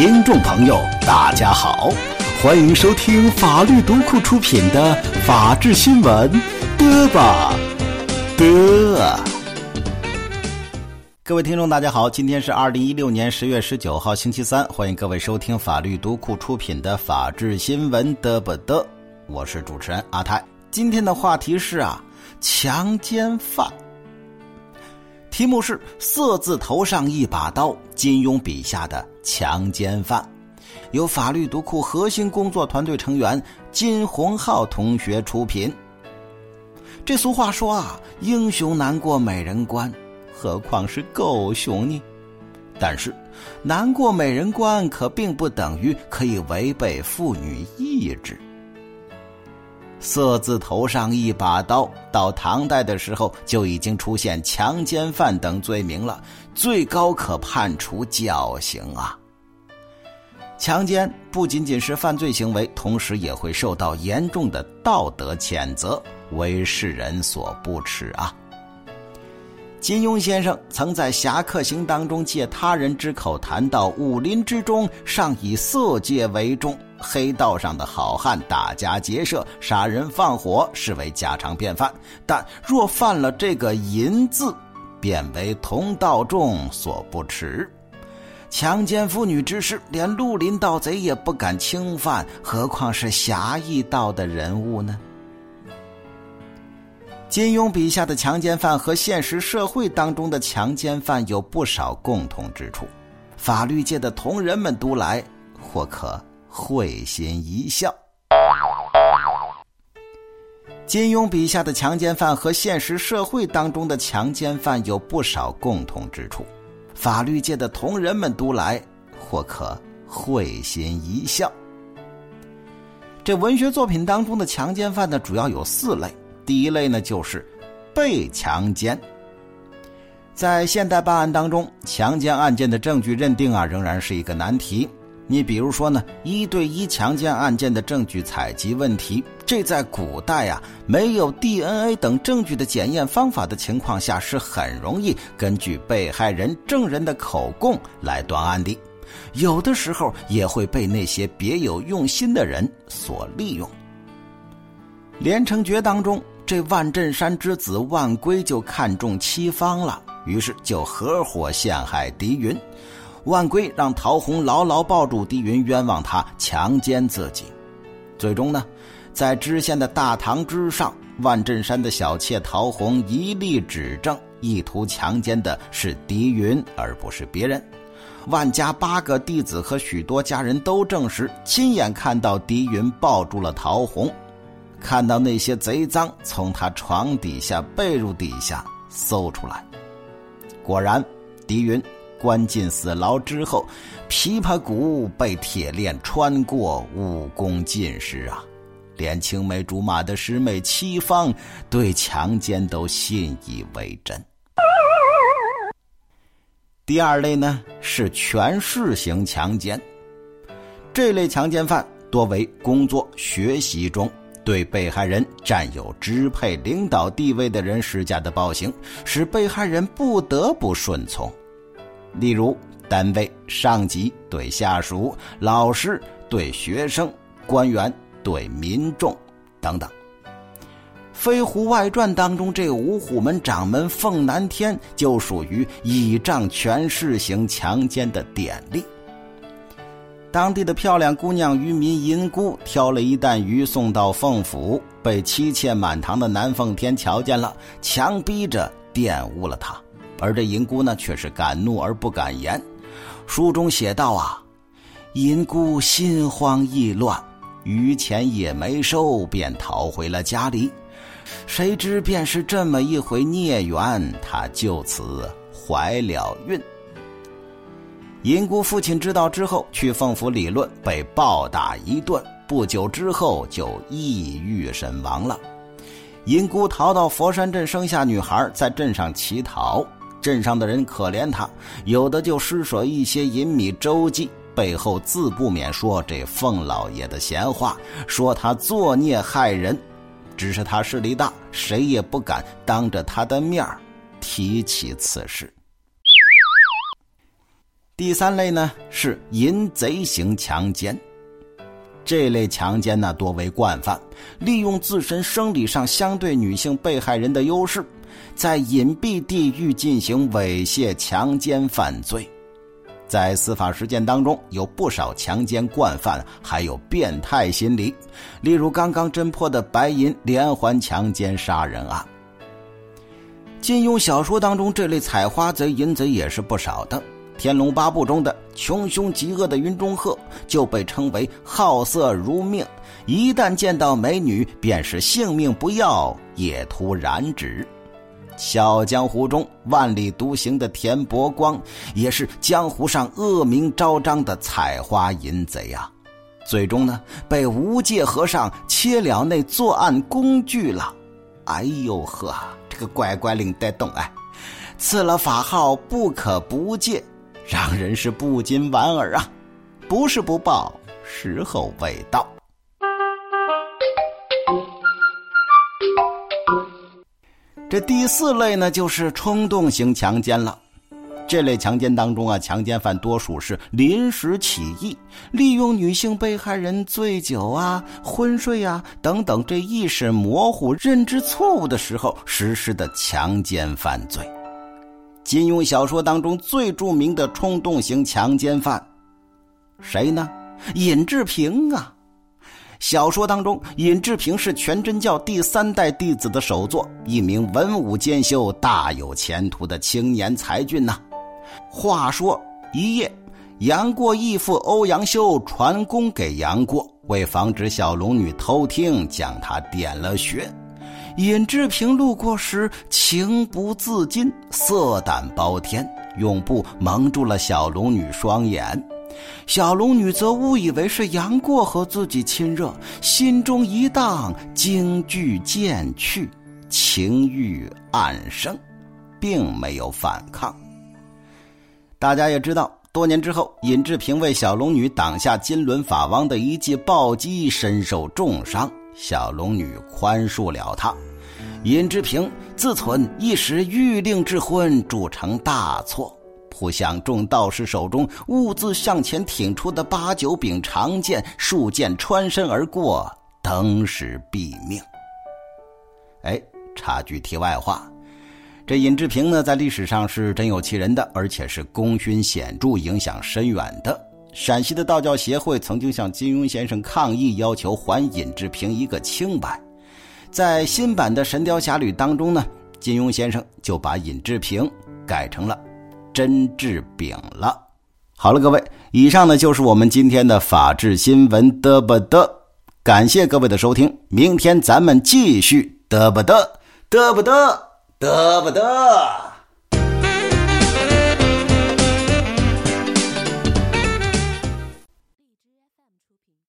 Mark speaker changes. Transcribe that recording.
Speaker 1: 听众朋友，大家好，欢迎收听法律读库出品的《法治新闻》，的吧的。各位听众，大家好，今天是二零一六年十月十九号，星期三，欢迎各位收听法律读库出品的《法治新闻》，的吧的。我是主持人阿泰，今天的话题是啊，强奸犯。题目是“色字头上一把刀”，金庸笔下的强奸犯，由法律读库核心工作团队成员金洪浩同学出品。这俗话说啊，英雄难过美人关，何况是狗熊呢？但是，难过美人关可并不等于可以违背妇女意志。色字头上一把刀，到唐代的时候就已经出现强奸犯等罪名了，最高可判处绞刑啊！强奸不仅仅是犯罪行为，同时也会受到严重的道德谴责，为世人所不齿啊！金庸先生曾在《侠客行》当中借他人之口谈到，武林之中尚以色戒为重。黑道上的好汉打家劫舍、杀人放火视为家常便饭，但若犯了这个“淫”字，便为同道众所不齿。强奸妇女之事，连绿林盗贼也不敢侵犯，何况是侠义道的人物呢？金庸笔下的强奸犯和现实社会当中的强奸犯有不少共同之处，法律界的同仁们读来或可。会心一笑。金庸笔下的强奸犯和现实社会当中的强奸犯有不少共同之处，法律界的同仁们读来或可会心一笑。这文学作品当中的强奸犯呢，主要有四类。第一类呢，就是被强奸。在现代办案当中，强奸案件的证据认定啊，仍然是一个难题。你比如说呢，一对一强奸案件的证据采集问题，这在古代啊，没有 DNA 等证据的检验方法的情况下，是很容易根据被害人证人的口供来断案的。有的时候也会被那些别有用心的人所利用。连城诀当中，这万镇山之子万归就看中戚芳了，于是就合伙陷害狄云。万归让陶虹牢牢抱住狄云，冤枉他强奸自己。最终呢，在知县的大堂之上，万镇山的小妾陶虹一力指证，意图强奸的是狄云，而不是别人。万家八个弟子和许多家人都证实，亲眼看到狄云抱住了陶虹，看到那些贼赃从他床底下、被褥底下搜出来。果然，狄云。关进死牢之后，琵琶骨被铁链穿过，武功尽失啊！连青梅竹马的师妹戚芳对强奸都信以为真。第二类呢是权势型强奸，这类强奸犯多为工作学习中对被害人占有支配领导地位的人施加的暴行，使被害人不得不顺从。例如，单位上级对下属、老师对学生、官员对民众等等。《飞狐外传》当中，这五虎门掌门凤南天就属于倚仗权势型强奸的典例。当地的漂亮姑娘渔民银姑挑了一担鱼送到凤府，被妻妾满堂的南凤天瞧见了，强逼着玷污了她。而这银姑呢，却是敢怒而不敢言。书中写道：“啊，银姑心慌意乱，余钱也没收，便逃回了家里。谁知便是这么一回孽缘，她就此怀了孕。银姑父亲知道之后，去凤府理论，被暴打一顿。不久之后，就抑郁身亡了。银姑逃到佛山镇，生下女孩，在镇上乞讨。”镇上的人可怜他，有的就施舍一些银米周济，背后自不免说这凤老爷的闲话，说他作孽害人。只是他势力大，谁也不敢当着他的面提起此事。第三类呢是淫贼型强奸。这类强奸呢多为惯犯，利用自身生理上相对女性被害人的优势，在隐蔽地域进行猥亵强奸犯罪。在司法实践当中，有不少强奸惯犯还有变态心理，例如刚刚侦破的白银连环强奸杀人案。金庸小说当中，这类采花贼、淫贼也是不少的。《天龙八部》中的穷凶极恶的云中鹤就被称为好色如命，一旦见到美女，便是性命不要也图染指。小江湖中万里独行的田伯光，也是江湖上恶名昭彰的采花淫贼啊！最终呢，被无界和尚切了那作案工具了。哎呦呵，这个乖乖领带动哎，赐了法号不可不戒，让人是不禁莞尔啊！不是不报，时候未到。这第四类呢，就是冲动型强奸了。这类强奸当中啊，强奸犯多数是临时起意，利用女性被害人醉酒啊、昏睡啊等等这意识模糊、认知错误的时候实施的强奸犯罪。金庸小说当中最著名的冲动型强奸犯，谁呢？尹志平啊。小说当中，尹志平是全真教第三代弟子的首座，一名文武兼修、大有前途的青年才俊呐。话说一夜，杨过义父欧阳修传功给杨过，为防止小龙女偷听，将他点了穴。尹志平路过时，情不自禁，色胆包天，用布蒙住了小龙女双眼。小龙女则误以为是杨过和自己亲热，心中一荡，惊惧渐去，情欲暗生，并没有反抗。大家也知道，多年之后，尹志平为小龙女挡下金轮法王的一记暴击，身受重伤，小龙女宽恕了他。尹志平自忖一时欲令之婚，铸成大错。扑向众道士手中兀自向前挺出的八九柄长剑，数剑穿身而过，登时毙命。哎，插句题外话，这尹志平呢，在历史上是真有其人的，而且是功勋显著、影响深远的。陕西的道教协会曾经向金庸先生抗议，要求还尹志平一个清白。在新版的《神雕侠侣》当中呢，金庸先生就把尹志平改成了。甄志丙了。好了，各位，以上呢就是我们今天的法治新闻嘚不嘚，感谢各位的收听，明天咱们继续嘚不嘚嘚不嘚嘚不嘚。